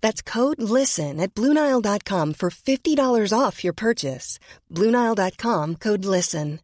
That's code LISTEN at Bluenile.com for $50 off your purchase. Bluenile.com code LISTEN.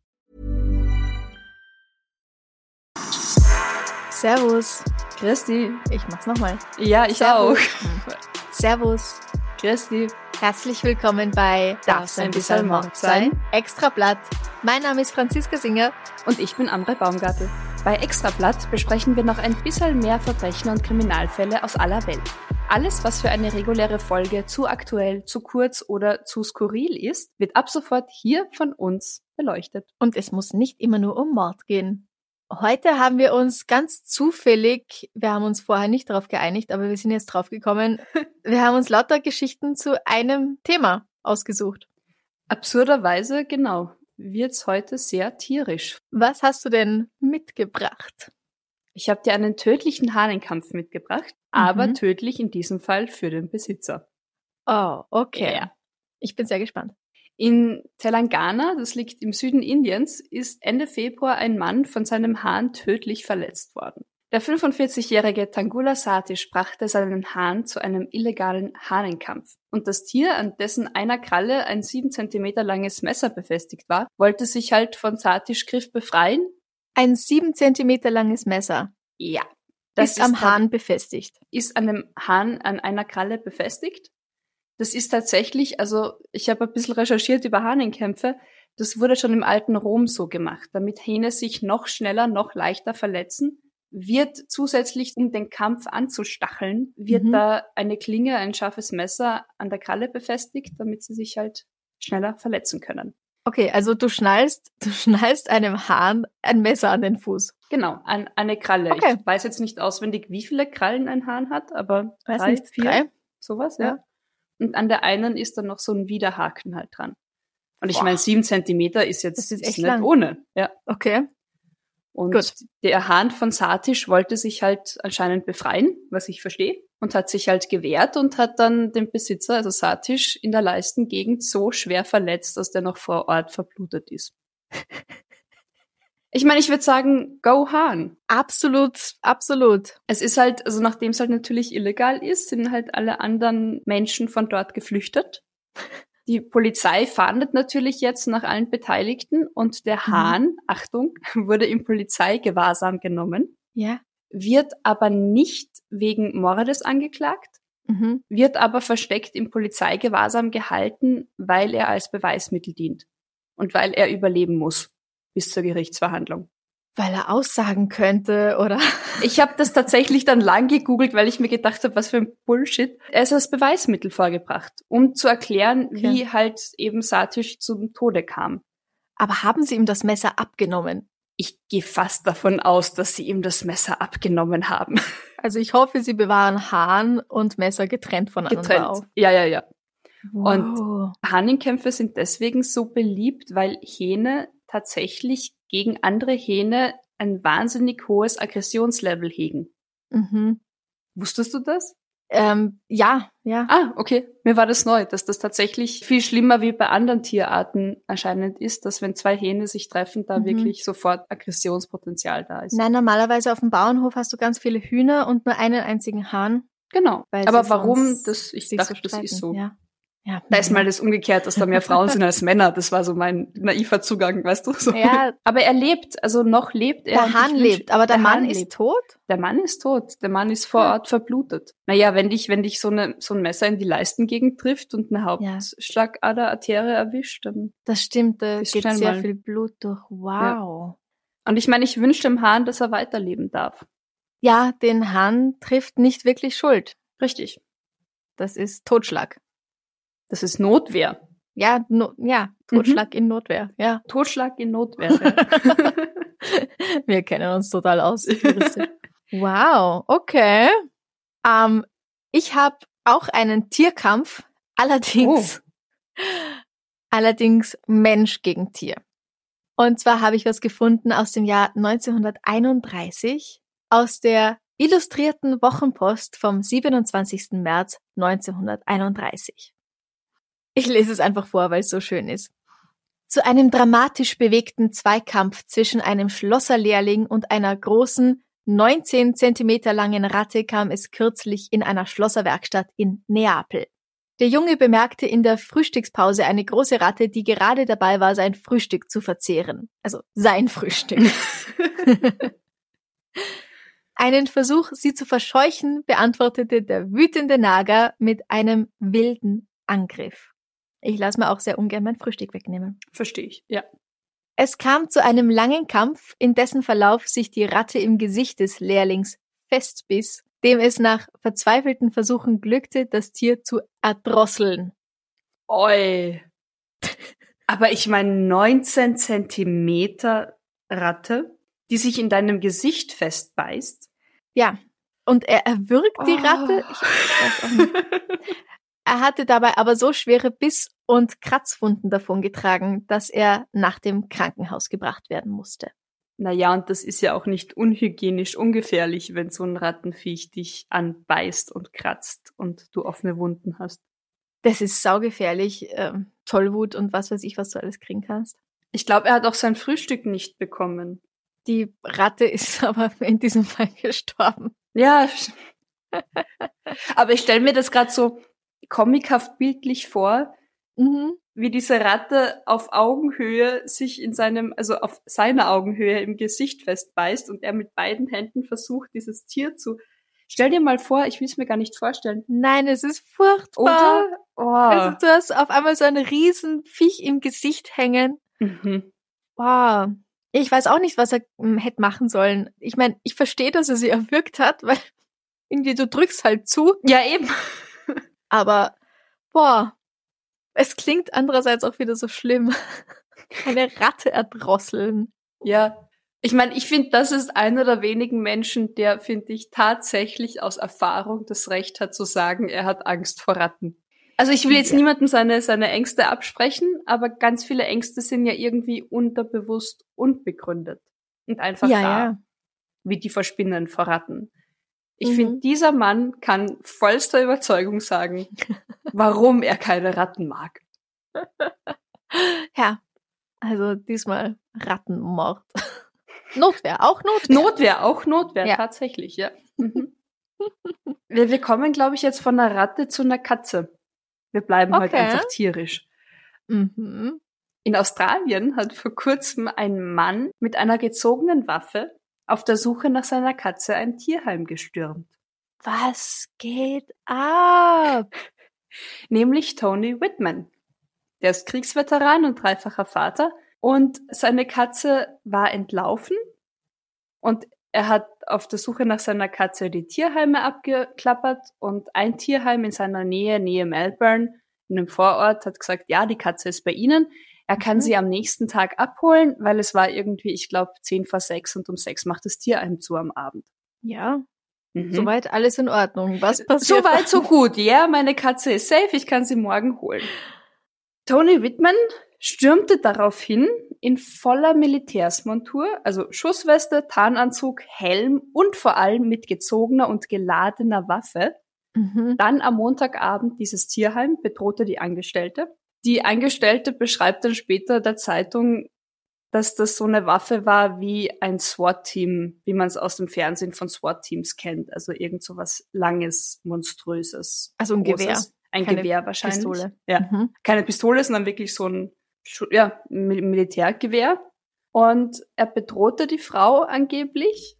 Servus. Christi. Ich mach's nochmal. Ja, ich Servus. auch. Servus. Christi. Herzlich willkommen bei Darf's ein bisschen Mord sein? Extra Blatt. Mein Name ist Franziska Singer. Und ich bin Ambre Baumgartel. Bei Extrablatt besprechen wir noch ein bisschen mehr Verbrechen und Kriminalfälle aus aller Welt. Alles, was für eine reguläre Folge zu aktuell, zu kurz oder zu skurril ist, wird ab sofort hier von uns beleuchtet. Und es muss nicht immer nur um Mord gehen. Heute haben wir uns ganz zufällig, wir haben uns vorher nicht darauf geeinigt, aber wir sind jetzt drauf gekommen, wir haben uns lauter Geschichten zu einem Thema ausgesucht. Absurderweise, genau, wird's heute sehr tierisch. Was hast du denn mitgebracht? Ich habe dir einen tödlichen Hahnenkampf mitgebracht, aber Mhm. tödlich in diesem Fall für den Besitzer. Oh, okay. Ja. Ich bin sehr gespannt. In Telangana, das liegt im Süden Indiens, ist Ende Februar ein Mann von seinem Hahn tödlich verletzt worden. Der 45-jährige Tangula Satish brachte seinen Hahn zu einem illegalen Hahnenkampf. Und das Tier, an dessen einer Kralle ein sieben Zentimeter langes Messer befestigt war, wollte sich halt von Satish Griff befreien. Ein sieben Zentimeter langes Messer Ja. ist am tat- Hahn befestigt. ist an dem Hahn an einer Kralle befestigt. Das ist tatsächlich, also ich habe ein bisschen recherchiert über Hahnenkämpfe, das wurde schon im alten Rom so gemacht, damit Hähne sich noch schneller, noch leichter verletzen, wird zusätzlich, um den Kampf anzustacheln, wird Mhm. da eine Klinge, ein scharfes Messer an der Kralle befestigt, damit sie sich halt schneller verletzen können. Okay, also du schnallst, du schnallst einem Hahn ein Messer an den Fuß. Genau, an eine Kralle. Okay. Ich weiß jetzt nicht auswendig, wie viele Krallen ein Hahn hat, aber Weiß drei, nicht, vier, drei? sowas, Ja. ja. Und an der einen ist dann noch so ein Widerhaken halt dran. Und ich meine, sieben Zentimeter ist jetzt Das ist ist nicht lang. ohne. Ja. Okay. Und Gut. der Hahn von Satish wollte sich halt anscheinend befreien, was ich verstehe, und hat sich halt gewehrt und hat dann den Besitzer, also Satish, in der Leistengegend so schwer verletzt, dass der noch vor Ort verblutet ist. Ich meine, ich würde sagen, go Hahn. Absolut, absolut. Es ist halt, also nachdem es halt natürlich illegal ist, sind halt alle anderen Menschen von dort geflüchtet. Die Polizei fahndet natürlich jetzt nach allen Beteiligten und der Mhm. Hahn, Achtung, wurde im Polizeigewahrsam genommen, Ja. Wird aber nicht wegen Mordes angeklagt, Mhm. wird aber versteckt im Polizeigewahrsam gehalten, weil er als Beweismittel dient und weil er überleben muss bis zur Gerichtsverhandlung. Weil er aussagen könnte, oder? Ich habe das tatsächlich dann lang gegoogelt, weil ich mir gedacht habe, was für ein Bullshit. Er ist als Beweismittel vorgebracht, um zu erklären, Okay. wie halt eben Satish zum Tode kam. Aber haben sie ihm das Messer abgenommen? Ich gehe fast davon aus, dass sie ihm das Messer abgenommen haben. Also ich hoffe, sie bewahren Hahn und Messer getrennt voneinander Getrennt. auf. Ja, ja, ja. Wow. Hahnenkämpfe sind deswegen so beliebt, weil Hähne tatsächlich gegen andere Hähne ein wahnsinnig hohes Aggressionslevel hegen. Mhm. Wusstest du das? Ähm, ja, ja. Ah, okay. Mir war das neu, dass das tatsächlich viel schlimmer wie bei anderen Tierarten anscheinend ist, dass wenn zwei Hähne sich treffen, da Mhm. wirklich sofort Aggressionspotenzial da ist. Nein, normalerweise auf dem Bauernhof hast du ganz viele Hühner und nur einen einzigen Hahn. Genau. Aber warum? Das, ich dachte, so das ist so. Ja. Ja. Da ist mal das umgekehrt, dass da mehr Frauen sind als Männer. Das war so mein naiver Zugang, weißt du? So. Ja. Aber er lebt, also noch lebt er. Der Hahn lebt, aber der, Mann Hahn ist lebt. tot? Der Mann ist tot. Der Mann ist vor. Ort verblutet. Naja, wenn dich, wenn dich so, eine, so ein Messer in die Leistengegend trifft und eine Ja. Hauptschlagader-Arterie erwischt, dann. Das stimmt, da Ist geht sehr mal. viel Blut durch. Wow. Und ich meine, ich wünsche dem Hahn, dass er weiterleben darf. Ja, den Hahn trifft nicht wirklich Schuld. Richtig. Das ist Totschlag. Das ist Notwehr. Ja, no, ja, Totschlag in Notwehr. Ja, Totschlag in Notwehr. wir kennen uns total aus. wow, okay. Ähm, ich habe auch einen Tierkampf, allerdings, allerdings Mensch gegen Tier. Und zwar habe ich was gefunden aus dem Jahr 1931 aus der Illustrierten Wochenpost vom 27. März 1931. Ich lese es einfach vor, weil es so schön ist. Zu einem dramatisch bewegten Zweikampf zwischen einem Schlosserlehrling und einer großen, 19 Zentimeter langen Ratte kam es kürzlich in einer Schlosserwerkstatt in Neapel. Der Junge bemerkte in der Frühstückspause eine große Ratte, die gerade dabei war, sein Frühstück zu verzehren. Also sein Frühstück. Einen Versuch, sie zu verscheuchen, beantwortete der wütende Nager mit einem wilden Angriff. Ich lasse mir auch sehr ungern mein Frühstück wegnehmen. Verstehe ich, ja. Es kam zu einem langen Kampf, in dessen Verlauf sich die Ratte im Gesicht des Lehrlings festbiss, dem es nach verzweifelten Versuchen glückte, das Tier zu erdrosseln. Oi. Aber ich meine, 19 Zentimeter Ratte, die sich in deinem Gesicht festbeißt. Ja, und er erwürgt die Oh. Ratte. Ich weiß auch nicht. Er hatte dabei aber so schwere Biss- und Kratzwunden davongetragen, dass er nach dem Krankenhaus gebracht werden musste. Naja, und das ist ja auch nicht unhygienisch ungefährlich, wenn so ein Rattenviech dich anbeißt und kratzt und du offene Wunden hast. Das ist saugefährlich, ähm, Tollwut und was weiß ich, was du alles kriegen kannst. Ich glaube, er hat auch sein Frühstück nicht bekommen. Die Ratte ist aber in diesem Fall gestorben. Ja. Aber ich stelle mir das gerade so comichaft bildlich vor, Mhm. wie diese Ratte auf Augenhöhe sich in seinem, also auf seiner Augenhöhe im Gesicht festbeißt und er mit beiden Händen versucht, dieses Tier zu. Stell dir mal vor, ich will es mir gar nicht vorstellen. Nein, es ist furchtbar. Oder? Oh. Also du hast auf einmal so ein riesen Viech im Gesicht hängen. mhm. Wow. Ich weiß auch nicht, was er hm, hätte machen sollen. Ich meine, ich verstehe, dass er sie erwürgt hat, weil irgendwie du drückst halt zu, Ja, eben. Aber boah, es klingt andererseits auch wieder so schlimm. Eine Ratte erdrosseln. Ja. Ich meine, ich finde, das ist einer der wenigen Menschen, der, finde ich, tatsächlich aus Erfahrung das Recht hat zu sagen, er hat Angst vor Ratten. Also ich will jetzt Ja. niemandem seine, seine Ängste absprechen, aber ganz viele Ängste sind ja irgendwie unterbewusst unbegründet. Und einfach Ja, da. ja. Wie die Verspinnen vor Ratten. Ich Mhm. finde, dieser Mann kann vollster Überzeugung sagen, warum er keine Ratten mag. Ja. Also diesmal Rattenmord. Notwehr, auch Notwehr. Notwehr, auch Notwehr, Ja. tatsächlich, ja. Mhm. wir, wir kommen, glaube ich, jetzt von einer Ratte zu einer Katze. Wir bleiben halt Okay. einfach tierisch. Mhm. In Australien hat vor kurzem ein Mann mit einer gezogenen Waffe auf der Suche nach seiner Katze ein Tierheim gestürmt. Was geht ab? Nämlich Tony Whitman. Der ist Kriegsveteran und dreifacher Vater und seine Katze war entlaufen und er hat auf der Suche nach seiner Katze die Tierheime abgeklappert und ein Tierheim in seiner Nähe, Nähe Melbourne, in einem Vorort, hat gesagt, ja, die Katze ist bei Ihnen. Er kann Mhm. sie am nächsten Tag abholen, weil es war irgendwie, ich glaube, zehn vor sechs und um sechs macht das Tierheim zu am Abend. Ja, Mhm. soweit alles in Ordnung. Was passiert? So weit, so gut. Ja, meine Katze ist safe, ich kann sie morgen holen. Tony Whitman stürmte daraufhin in voller Militärsmontur, also Schussweste, Tarnanzug, Helm und vor allem mit gezogener und geladener Waffe, Mhm. dann am Montagabend dieses Tierheim, bedrohte die Angestellte. Die Angestellte beschreibt dann später der Zeitung, dass das so eine Waffe war wie ein SWAT-Team, wie man es aus dem Fernsehen von SWAT-Teams kennt. Also irgend so was Langes, Monströses. Also ein Großes. Gewehr. ein Keine Gewehr wahrscheinlich. Pistole. Ja. Mhm. Keine Pistole, sondern wirklich so ein ja, Mil- Militärgewehr. Und er bedrohte die Frau angeblich,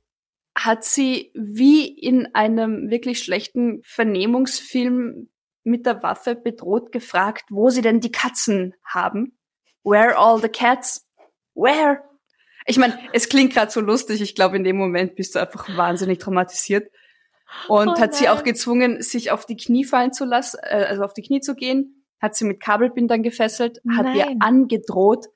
hat sie wie in einem wirklich schlechten Vernehmungsfilm mit der Waffe bedroht gefragt, wo sie denn die Katzen haben. Where all the cats? Where? Ich meine, es klingt gerade so lustig. Ich glaube, in dem Moment bist du einfach wahnsinnig traumatisiert. Und Oh hat sie nein. auch gezwungen, sich auf die Knie fallen zu lassen, äh, also auf die Knie zu gehen, hat sie mit Kabelbindern gefesselt, hat ihr Nein. angedroht,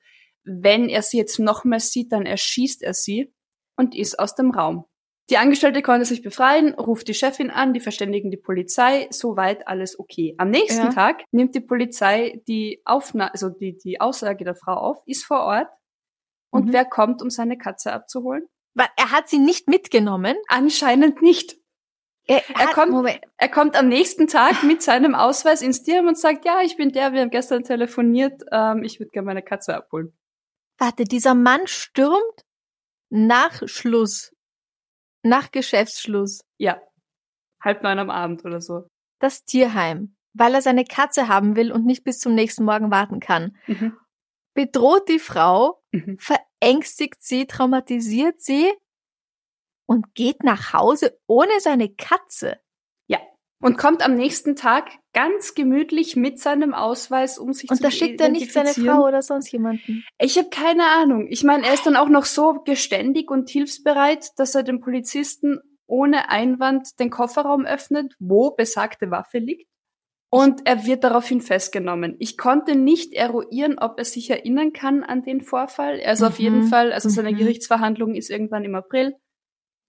wenn er sie jetzt nochmals sieht, dann erschießt er sie und ist aus dem Raum. Die Angestellte konnte sich befreien, ruft die Chefin an, die verständigen die Polizei, soweit alles okay. Am nächsten Ja. Tag nimmt die Polizei die Aufnahme, also die, die Aussage der Frau auf, ist vor Ort und Mhm. wer kommt, um seine Katze abzuholen? Er hat sie nicht mitgenommen. Anscheinend nicht. Er, Er hat, kommt- Moment, Er kommt am nächsten Tag mit seinem Ausweis ins Tierheim und sagt, ja, ich bin der, wir haben gestern telefoniert, ähm, ich würde gerne meine Katze abholen. warte, dieser Mann stürmt nach Schluss, nach Geschäftsschluss, Ja. Halb neun am Abend oder so. das Tierheim, weil er seine Katze haben will und nicht bis zum nächsten Morgen warten kann. Mhm. Bedroht die Frau, Mhm. verängstigt sie, traumatisiert sie und geht nach Hause ohne seine Katze. Und kommt am nächsten Tag ganz gemütlich mit seinem Ausweis, um sich Und zu da schickt er nicht seine. Frau oder sonst jemanden. Ich habe keine Ahnung. Ich meine, er ist dann auch noch so geständig und hilfsbereit, dass er dem Polizisten ohne Einwand den Kofferraum öffnet, wo besagte Waffe liegt. Und er wird daraufhin festgenommen. Ich konnte nicht eruieren, ob er sich erinnern kann an den Vorfall. Also auf Mhm. jeden Fall, also seine Mhm. Gerichtsverhandlung ist irgendwann im April.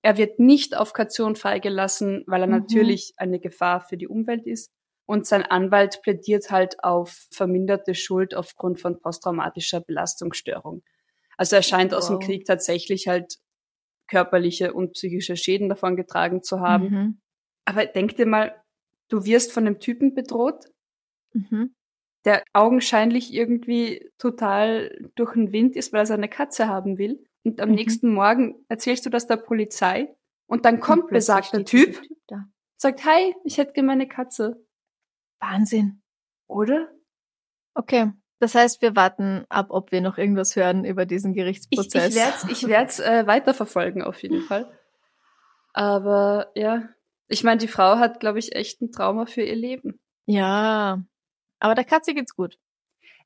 Er wird nicht auf Kaution freigelassen, weil er Mhm. natürlich eine Gefahr für die Umwelt ist. Und sein Anwalt plädiert halt auf verminderte Schuld aufgrund von posttraumatischer Belastungsstörung. Also er scheint aus dem Wow. Krieg tatsächlich halt körperliche und psychische Schäden davon getragen zu haben. Mhm. Aber denk dir mal, du wirst von einem Typen bedroht, Mhm. der augenscheinlich irgendwie total durch den Wind ist, weil er seine Katze haben will. Und am Mhm. nächsten Morgen erzählst du das der Polizei. Und dann kommt Und besagter Typ, da. sagt, hi, ich hätte gerne meine Katze. Wahnsinn. Oder? Okay. Das heißt, wir warten ab, ob wir noch irgendwas hören über diesen Ich, Gerichtsprozess. ich werde es ich werd's, äh, weiterverfolgen auf jeden Fall. Aber ja, ich meine, die Frau hat, glaube ich, echt ein Trauma für ihr Leben. Ja. Aber der Katze geht's gut.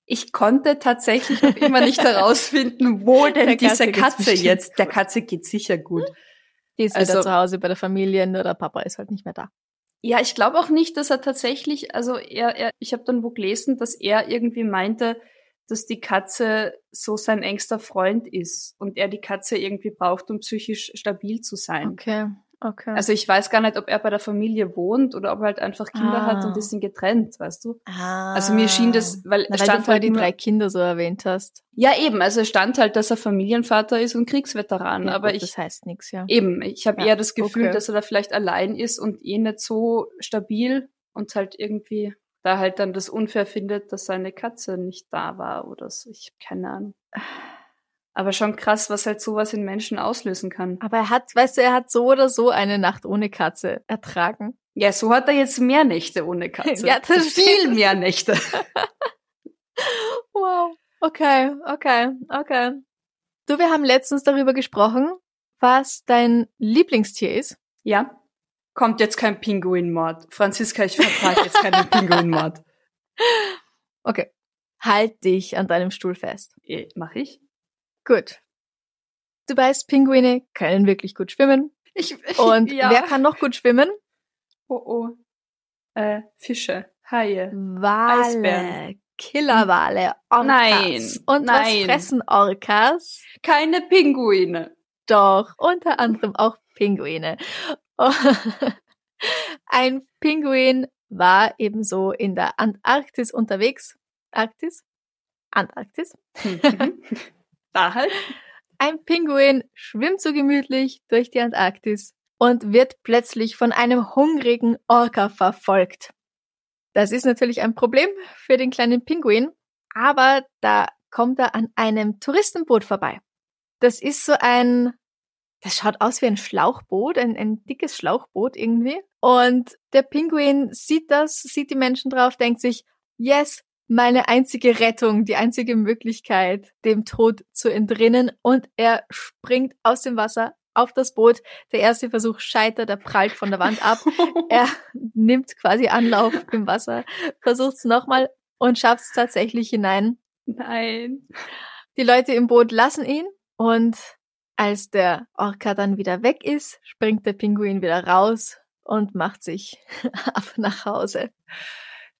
Ich konnte tatsächlich noch immer nicht herausfinden, wo denn Der diese Katze Katze jetzt. Der Katze geht sicher gut. Die ist Also- wieder zu Hause bei der Familie, nur der Papa ist halt nicht mehr da. Ja, ich glaube auch nicht, dass er tatsächlich, also er, er ich habe dann wo gelesen, dass er irgendwie meinte, dass die Katze so sein engster Freund ist und er die Katze irgendwie braucht, um psychisch stabil zu sein. Okay, okay. Also ich weiß gar nicht, ob er bei der Familie wohnt oder ob er halt einfach Kinder Ah. hat und die sind getrennt, weißt du? ah. Also mir schien das, weil Na, es weil du stand vorher halt die drei Kinder so erwähnt hast. ja eben, also es stand halt, dass er Familienvater ist und Kriegsveteran, Ja, aber gut, ich das heißt nichts, ja. Eben, ich habe Ja, eher das Gefühl, okay. dass er da vielleicht allein ist und eh nicht so stabil und halt irgendwie da halt dann das unfair findet, dass seine Katze nicht da war oder so. Ich habe keine Ahnung. Aber schon krass, was halt sowas in Menschen auslösen kann. Aber er hat, weißt du, er hat so oder so eine Nacht ohne Katze ertragen. Ja, so hat er jetzt mehr Nächte ohne Katze. Ja, das viel mehr Nächte. Wow. Okay, okay, okay. Du, wir haben letztens darüber gesprochen, was dein Lieblingstier ist. Ja, kommt jetzt kein Pinguinmord. Franziska, ich vertrage jetzt keinen Pinguinmord. Okay. Halt dich an deinem Stuhl fest. Eh, Mach ich? Gut. Du weißt, Pinguine können wirklich gut schwimmen. Ich, Und ja. wer kann noch gut schwimmen? Oh, oh. Äh, Fische, Haie. Wale, Eisbären. Killerwale, Orcas. Nein, Und was nein. fressen Orcas? Keine Pinguine. Doch, unter anderem auch Pinguine. Ein Pinguin war ebenso in der Antarktis unterwegs. Arktis? Antarktis? Mhm. da halt. Ein Pinguin schwimmt so gemütlich durch die Antarktis und wird plötzlich von einem hungrigen Orca verfolgt. Das ist natürlich ein Problem für den kleinen Pinguin, aber da kommt er an einem Touristenboot vorbei. Das ist so ein das schaut aus wie ein Schlauchboot, ein, ein dickes Schlauchboot irgendwie. Und der Pinguin sieht das, sieht die Menschen drauf, denkt sich, yes, meine einzige Rettung, die einzige Möglichkeit, dem Tod zu entrinnen. Und er springt aus dem Wasser auf das Boot. Der erste Versuch scheitert, er prallt von der Wand ab. er nimmt quasi Anlauf im Wasser, versucht es nochmal und schafft es tatsächlich hinein. Nein. Die Leute im Boot lassen ihn und als der Orca dann wieder weg ist, springt der Pinguin wieder raus und macht sich ab nach Hause.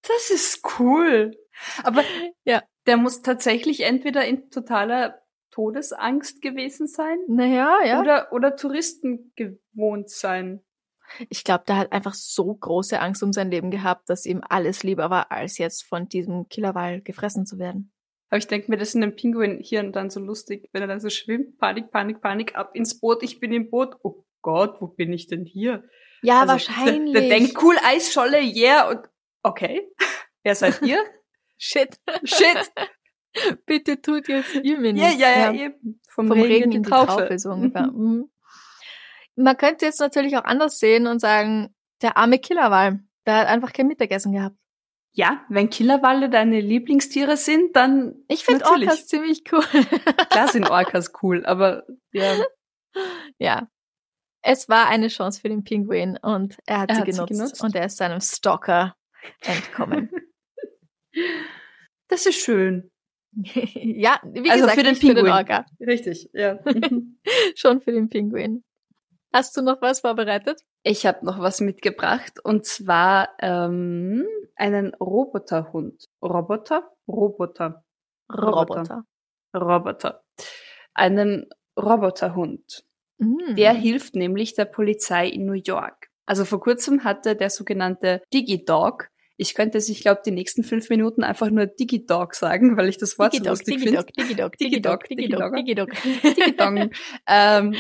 Das ist cool. Aber ja, der muss tatsächlich entweder in totaler Todesangst gewesen sein. Naja, ja. Oder, oder Touristen gewohnt sein. Ich glaube, der hat einfach so große Angst um sein Leben gehabt, dass ihm alles lieber war, als jetzt von diesem Killerwal gefressen zu werden. Aber ich denke mir, das ist in einem Pinguin hier und dann so lustig, wenn er dann so schwimmt, Panik, Panik, Panik, ab ins Boot, ich bin im Boot. Oh Gott, wo bin ich denn hier? Ja, also, wahrscheinlich. Der, der denkt, cool, Eisscholle, yeah, und okay. Wer seid ihr? Shit. Shit. Bitte tut jetzt ihr mir nicht. Ja, ja, ja, eben. Vom, Vom Regen, Regen in die Traufe, Traufe so ungefähr. Mhm. Man könnte jetzt natürlich auch anders sehen und sagen, der arme Killerwal, der hat einfach kein Mittagessen gehabt. Ja, wenn Killerwalle deine Lieblingstiere sind, dann. Ich finde Orcas ziemlich cool. Klar sind Orcas cool, aber ja. Ja. Es war eine Chance für den Pinguin und er hat, er sie, hat genutzt, sie genutzt und er ist seinem Stalker entkommen. Das ist schön. ja, wie also gesagt, für den Pinguin. Für den Orca. Richtig, ja. Schon für den Pinguin. Hast du noch was vorbereitet? Ich habe noch was mitgebracht und zwar ähm, einen Roboterhund. Roboter? Roboter. Roboter. Roboter. Einen Roboterhund. Mm. Der hilft nämlich der Polizei in New York. Also vor kurzem hatte der sogenannte DigiDog ich könnte es, ich glaube, die nächsten fünf Minuten einfach nur Digidog sagen, weil ich das Wort Digidog, so lustig finde. Digidog, Digidog, Digidog, Digidog, Digidog. ähm,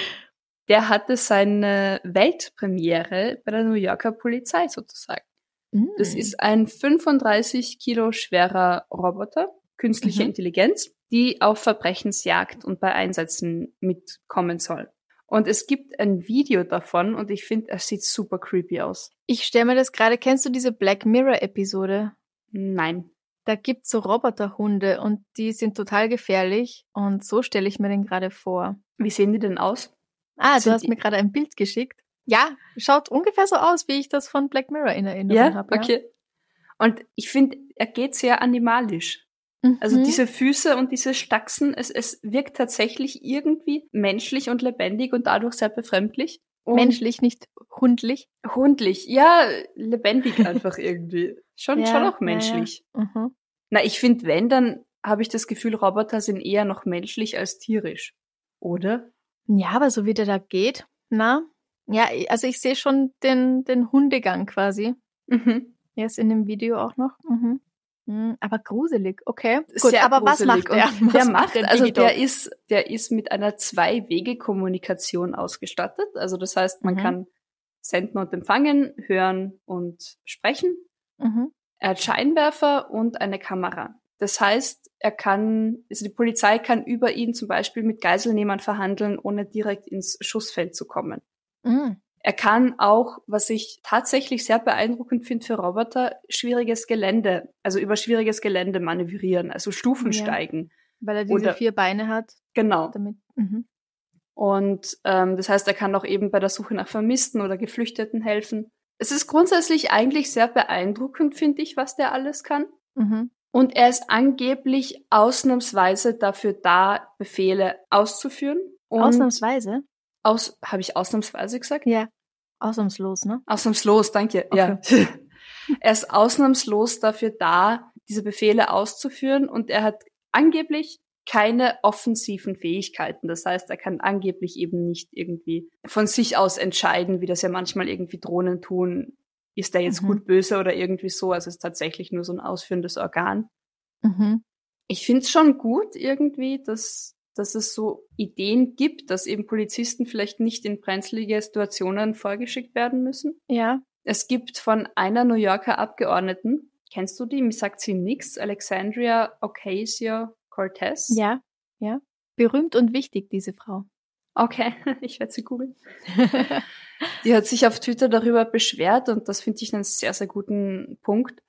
der hatte seine Weltpremiere bei der New Yorker Polizei sozusagen. Mm. Das ist ein 35 Kilo schwerer Roboter, künstliche mhm. Intelligenz, die auf Verbrechensjagd und bei Einsätzen mitkommen soll. Und es gibt ein Video davon und ich finde, es sieht super creepy aus. Ich stelle mir das gerade, kennst du diese Black Mirror Episode? Nein. Da gibt's so Roboterhunde und die sind total gefährlich und so stelle ich mir den gerade vor. Wie sehen die denn aus? Ah, sind du hast mir gerade ein Bild geschickt. Ja, schaut ungefähr so aus, wie ich das von Black Mirror in Erinnerung ja? habe. Ja, okay. Und ich finde, er geht sehr animalisch. Also mhm. diese Füße und diese Stachsen, es, es wirkt tatsächlich irgendwie menschlich und lebendig und dadurch sehr befremdlich. Und menschlich, nicht hundlich. Hundlich, ja, lebendig einfach irgendwie. Schon, ja, schon auch menschlich. Ja, ja. Mhm. Na, ich finde, wenn, dann habe ich das Gefühl, Roboter sind eher noch menschlich als tierisch. Oder? Ja, aber so wie der da geht, na? Ja, also ich sehe schon den, den Hundegang quasi. Mhm. Er ist in dem Video auch noch. Mhm. Hm, aber gruselig, okay. Gut, Sehr aber was macht der? Was der macht, der also der ist, der ist mit einer Zwei-Wege-Kommunikation ausgestattet. Also das heißt, man mhm. kann senden und empfangen, hören und sprechen. Mhm. Er hat Scheinwerfer und eine Kamera. Das heißt, er kann, also die Polizei kann über ihn zum Beispiel mit Geiselnehmern verhandeln, ohne direkt ins Schussfeld zu kommen. Mhm. Er kann auch, was ich tatsächlich sehr beeindruckend finde für Roboter, schwieriges Gelände, also über schwieriges Gelände manövrieren, also Stufen ja, steigen. Weil er diese Oder, vier Beine hat. Genau. Damit, mhm. Und ähm, das heißt, er kann auch eben bei der Suche nach Vermissten oder Geflüchteten helfen. Es ist grundsätzlich eigentlich sehr beeindruckend, finde ich, was der alles kann. Mhm. Und er ist angeblich ausnahmsweise dafür da, Befehle auszuführen. Und ausnahmsweise? Aus, habe ich ausnahmsweise gesagt? Ja. Ausnahmslos, ne? Ausnahmslos, danke. Okay. Ja. er ist ausnahmslos dafür da, diese Befehle auszuführen und er hat angeblich keine offensiven Fähigkeiten. Das heißt, er kann angeblich eben nicht irgendwie von sich aus entscheiden, wie das ja manchmal irgendwie Drohnen tun. Ist der jetzt mhm. gut, böse oder irgendwie so? Also es ist tatsächlich nur so ein ausführendes Organ. Mhm. Ich finde es schon gut irgendwie, dass dass es so Ideen gibt, dass eben Polizisten vielleicht nicht in brenzlige Situationen vorgeschickt werden müssen. Ja. Es gibt von einer New Yorker Abgeordneten, kennst du die? Mir sagt sie nix, Alexandria Ocasio-Cortez. Ja, ja. Berühmt und wichtig, diese Frau. Okay, ich werde sie googeln. die hat sich auf Twitter darüber beschwert und das finde ich einen sehr, sehr guten Punkt.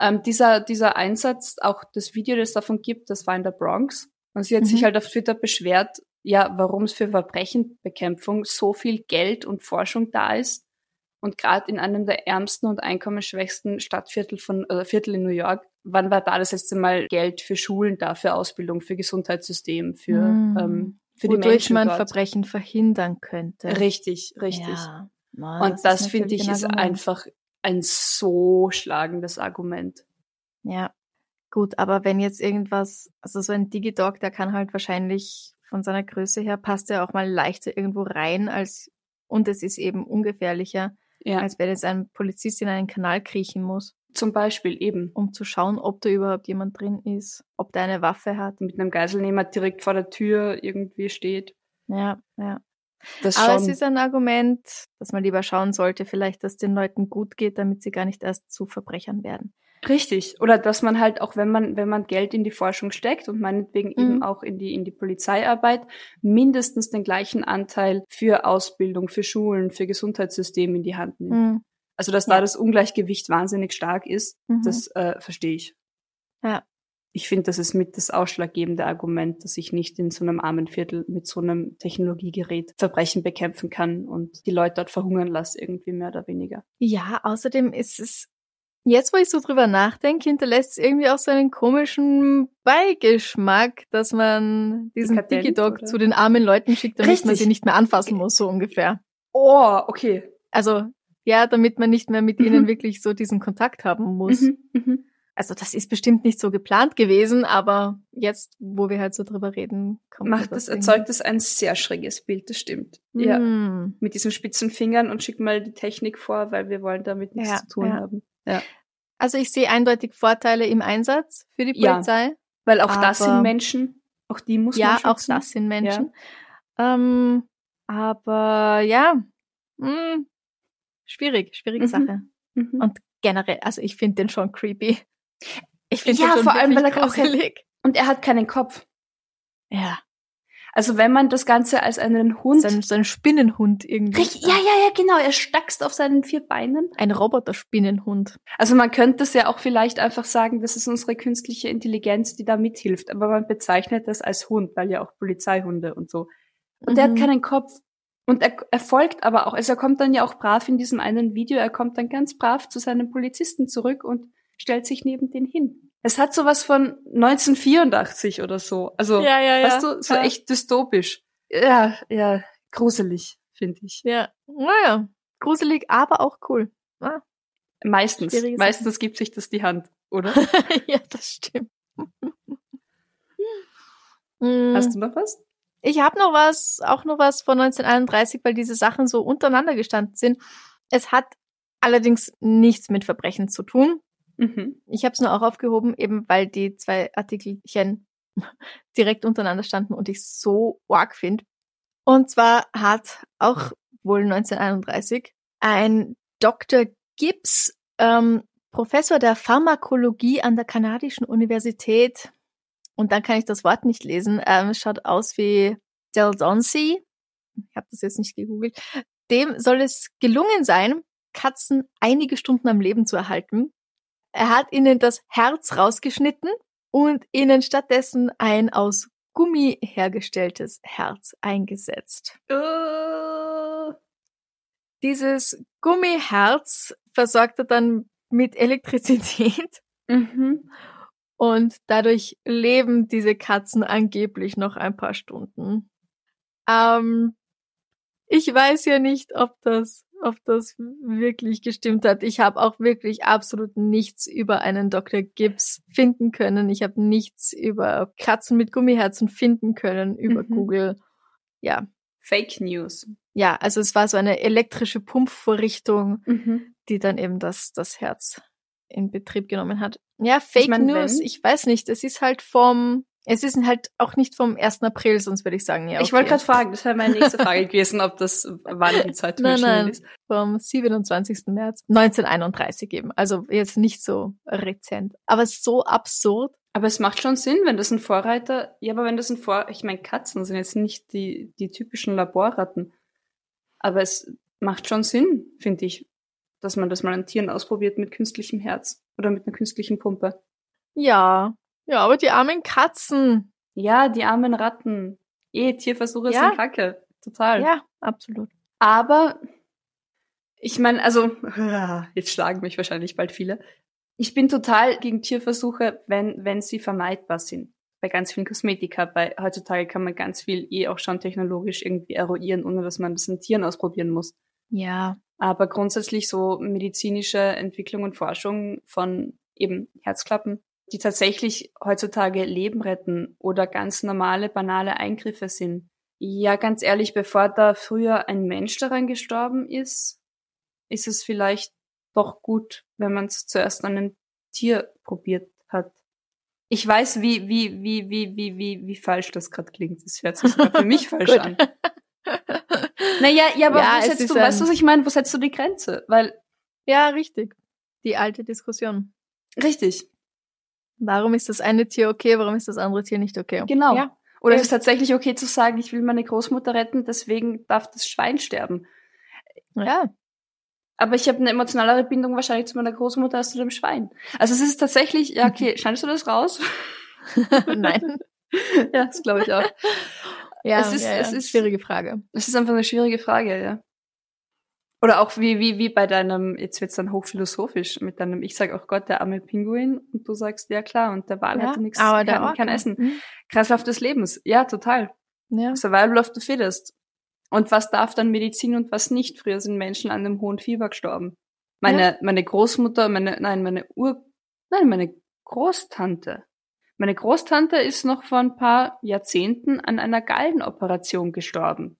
Ähm, dieser, dieser Einsatz, auch das Video, das es davon gibt, das war in der Bronx. Und sie hat mhm. sich halt auf Twitter beschwert, ja, warum es für Verbrechenbekämpfung so viel Geld und Forschung da ist. Und gerade in einem der ärmsten und einkommensschwächsten Stadtviertel von äh, Viertel in New York, wann war da das letzte Mal Geld für Schulen da, für Ausbildung, für Gesundheitssystem, für mhm. ähm, für Wodurch die Menschen man dort. Verbrechen verhindern könnte. Richtig, richtig. Ja. Na, und das, das finde ich ist einfach ein so schlagendes Argument. Ja, gut, aber wenn jetzt irgendwas, also so ein Digidog, der kann halt wahrscheinlich von seiner Größe her passt er auch mal leichter irgendwo rein als und es ist eben ungefährlicher, ja. als wenn jetzt ein Polizist in einen Kanal kriechen muss. Zum Beispiel eben. Um zu schauen, ob da überhaupt jemand drin ist, ob der eine Waffe hat. Mit einem Geiselnehmer direkt vor der Tür irgendwie steht. Ja, ja. Das Aber schon. es ist ein Argument, dass man lieber schauen sollte, vielleicht, dass den Leuten gut geht, damit sie gar nicht erst zu Verbrechern werden. Richtig. Oder dass man halt auch, wenn man, wenn man Geld in die Forschung steckt und meinetwegen mhm. eben auch in die, in die Polizeiarbeit, mindestens den gleichen Anteil für Ausbildung, für Schulen, für Gesundheitssystem in die Hand nimmt. Mhm. Also, dass ja. da das Ungleichgewicht wahnsinnig stark ist, mhm. das äh, verstehe ich. Ja. Ich finde, das ist mit das ausschlaggebende Argument, dass ich nicht in so einem armen Viertel mit so einem Technologiegerät Verbrechen bekämpfen kann und die Leute dort verhungern lasse, irgendwie mehr oder weniger. Ja, außerdem ist es Jetzt, wo ich so drüber nachdenke, hinterlässt es irgendwie auch so einen komischen Beigeschmack, dass man diesen Patent, Digidog oder? zu den armen Leuten schickt, damit Richtig. man sie nicht mehr anfassen muss, so ungefähr. Oh, okay. Also ja, damit man nicht mehr mit mhm. ihnen wirklich so diesen Kontakt haben muss. Mhm, mhm. Also das ist bestimmt nicht so geplant gewesen, aber jetzt, wo wir halt so drüber reden, kommt Macht das, erzeugt es ein sehr schräges Bild, das stimmt. Mm. Ja. Mit diesen spitzen Fingern und schick mal die Technik vor, weil wir wollen damit nichts ja, zu tun ja. haben. Ja. Also ich sehe eindeutig Vorteile im Einsatz für die Polizei. Ja, weil auch das sind Menschen, auch die muss ja, man Ja, auch das sind Menschen. Ähm, aber ja, mh, hm, Schwierig, schwierige mhm. Sache. Mhm. Und generell, also ich finde den schon creepy. Ich finde ja, den schon vor allem, weil er gruselig. Und er hat keinen Kopf. Ja. Also wenn man das Ganze als einen Hund. So ein, so ein Spinnenhund irgendwie. Richtig, ja, ja, ja, genau. Er stackst auf seinen vier Beinen. Ein Roboter-Spinnenhund. Also man könnte es ja auch vielleicht einfach sagen, das ist unsere künstliche Intelligenz, die da mithilft. Aber man bezeichnet das als Hund, weil ja auch Polizeihunde und so. Und mhm. er hat keinen Kopf. Und er, er folgt aber auch, also er kommt dann ja auch brav in diesem einen Video, er kommt dann ganz brav zu seinem Polizisten zurück und stellt sich neben den hin. Es hat sowas von 1984 oder so. Also, ja, ja, ja. weißt du, so ja. echt dystopisch. Ja, ja, gruselig, finde ich. Ja, naja, gruselig, aber auch cool. Ja. Meistens. Meistens gibt sich das die Hand, oder? ja, das stimmt. Hast du noch was? Ich habe noch was, auch noch was von 1931, weil diese Sachen so untereinander gestanden sind. Es hat allerdings nichts mit Verbrechen zu tun. Mhm. Ich habe es nur auch aufgehoben, eben weil die zwei Artikelchen direkt untereinander standen und ich so arg finde. Und zwar hat auch wohl 1931 ein Dr. Gibbs, ähm, Professor der Pharmakologie an der kanadischen Universität und dann kann ich das Wort nicht lesen. Ähm, schaut aus wie Del Donsey. Ich habe das jetzt nicht gegoogelt. Dem soll es gelungen sein, Katzen einige Stunden am Leben zu erhalten. Er hat ihnen das Herz rausgeschnitten und ihnen stattdessen ein aus Gummi hergestelltes Herz eingesetzt. Uh. Dieses Gummiherz versorgt er dann mit Elektrizität. Mhm und dadurch leben diese Katzen angeblich noch ein paar Stunden. Ähm, ich weiß ja nicht, ob das, ob das wirklich gestimmt hat. Ich habe auch wirklich absolut nichts über einen Dr. Gibbs finden können. Ich habe nichts über Katzen mit Gummiherzen finden können über mhm. Google. Ja. Fake News. Ja, also es war so eine elektrische Pumpvorrichtung, mhm. die dann eben das, das Herz in Betrieb genommen hat. Ja, Fake ich mein, News, wenn? ich weiß nicht. Es ist halt vom, es ist halt auch nicht vom 1. April, sonst würde ich sagen, ja. Okay. Ich wollte gerade fragen, das wäre meine nächste Frage gewesen, ob das wann die Zeit nein, nein, ist. Vom 27. März 1931 eben. Also jetzt nicht so rezent. Aber so absurd. Aber es macht schon Sinn, wenn das ein Vorreiter, ja, aber wenn das ein Vor, ich meine, Katzen sind jetzt nicht die, die typischen Laborratten. Aber es macht schon Sinn, finde ich, dass man das mal an Tieren ausprobiert mit künstlichem Herz oder mit einer künstlichen Pumpe. Ja, ja, aber die armen Katzen. Ja, die armen Ratten. Eh, Tierversuche ja. sind kacke. Total. Ja, absolut. Aber ich meine, also, jetzt schlagen mich wahrscheinlich bald viele. Ich bin total gegen Tierversuche, wenn, wenn sie vermeidbar sind. Bei ganz vielen Kosmetika, bei heutzutage kann man ganz viel eh auch schon technologisch irgendwie eruieren, ohne dass man das in Tieren ausprobieren muss. Ja. Aber grundsätzlich so medizinische Entwicklung und Forschung von eben Herzklappen, die tatsächlich heutzutage Leben retten oder ganz normale, banale Eingriffe sind. Ja, ganz ehrlich, bevor da früher ein Mensch daran gestorben ist, ist es vielleicht doch gut, wenn man es zuerst an einem Tier probiert hat. Ich weiß, wie, wie, wie, wie, wie, wie, wie falsch das gerade klingt. Das hört sich sogar für mich falsch an. Naja, ja, aber ja, wo setzt du, weißt du, was ich meine? Wo setzt du die Grenze? Weil. Ja, richtig. Die alte Diskussion. Richtig. Warum ist das eine Tier okay, warum ist das andere Tier nicht okay? Genau. Ja. Oder ist es tatsächlich okay zu sagen, ich will meine Großmutter retten, deswegen darf das Schwein sterben? Ja. Aber ich habe eine emotionalere Bindung wahrscheinlich zu meiner Großmutter als zu dem Schwein. Also es ist tatsächlich, ja, okay, schneidest du das raus? Nein. ja, das glaube ich auch. Ja, es ist, ja, ja. es ist schwierige Frage. Es ist einfach eine schwierige Frage, ja. Oder auch wie, wie, wie bei deinem, jetzt wird's dann hochphilosophisch, mit deinem, ich sag auch Gott, der arme Pinguin, und du sagst, ja klar, und der Wal ja, hatte nichts, aber kein, der kein Essen. Mhm. Kreislauf des Lebens, ja, total. Ja. Survival of the fittest. Und was darf dann Medizin und was nicht? Früher sind Menschen an einem hohen Fieber gestorben. Meine, ja. meine Großmutter, meine, nein, meine Ur, nein, meine Großtante meine Großtante ist noch vor ein paar Jahrzehnten an einer Gallenoperation gestorben.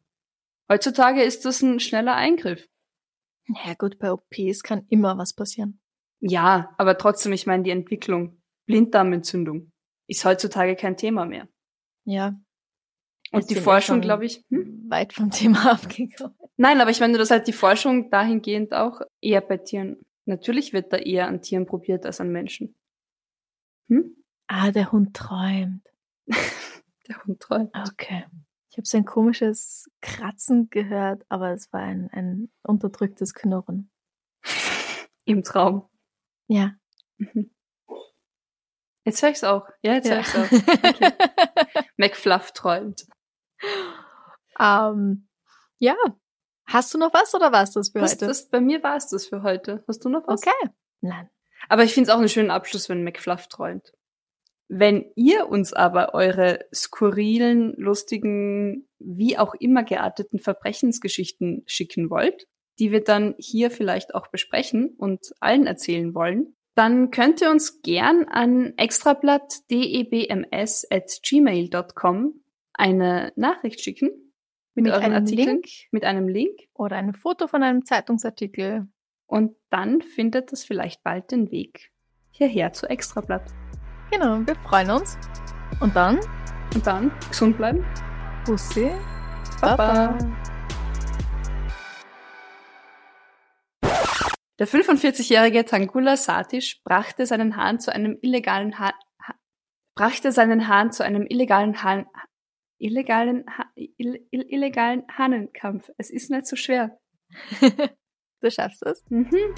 Heutzutage ist das ein schneller Eingriff. Ja gut, bei OPs kann immer was passieren. Ja, aber trotzdem, ich meine, die Entwicklung, Blinddarmentzündung, ist heutzutage kein Thema mehr. Ja. Und die Forschung, glaube ich, hm? weit vom Thema abgekommen. Nein, aber ich meine, dass halt die Forschung dahingehend auch eher bei Tieren. Natürlich wird da eher an Tieren probiert als an Menschen. Hm? Ah, der Hund träumt. der Hund träumt. Okay. Ich habe so ein komisches Kratzen gehört, aber es war ein, ein unterdrücktes Knurren. Im Traum. Ja. Mhm. Jetzt höre ich's auch. Ja, jetzt ja. höre ich's auch. Okay. McFluff träumt. Um, ja. Hast du noch was oder war es das für was, heute? Das, bei mir war es das für heute. Hast du noch was? Okay. Nein. Aber ich finde es auch einen schönen Abschluss, wenn McFluff träumt. Wenn ihr uns aber eure skurrilen, lustigen, wie auch immer gearteten Verbrechensgeschichten schicken wollt, die wir dann hier vielleicht auch besprechen und allen erzählen wollen, dann könnt ihr uns gern an extrablatt.debms@gmail.com eine Nachricht schicken mit, mit euren Artikeln, Link mit einem Link oder ein Foto von einem Zeitungsartikel. Und dann findet das vielleicht bald den Weg hierher zu Extrablatt. Genau, wir freuen uns. Und dann? Und dann gesund bleiben. Bussi. Baba. Der 45-jährige Tangula Satish brachte seinen Hahn zu einem illegalen ha ha brachte seinen Hahn zu einem illegalen Hahn illegalen ha ill illegalen Hahnenkampf. Es ist nicht so schwer. du schaffst es. Mhm.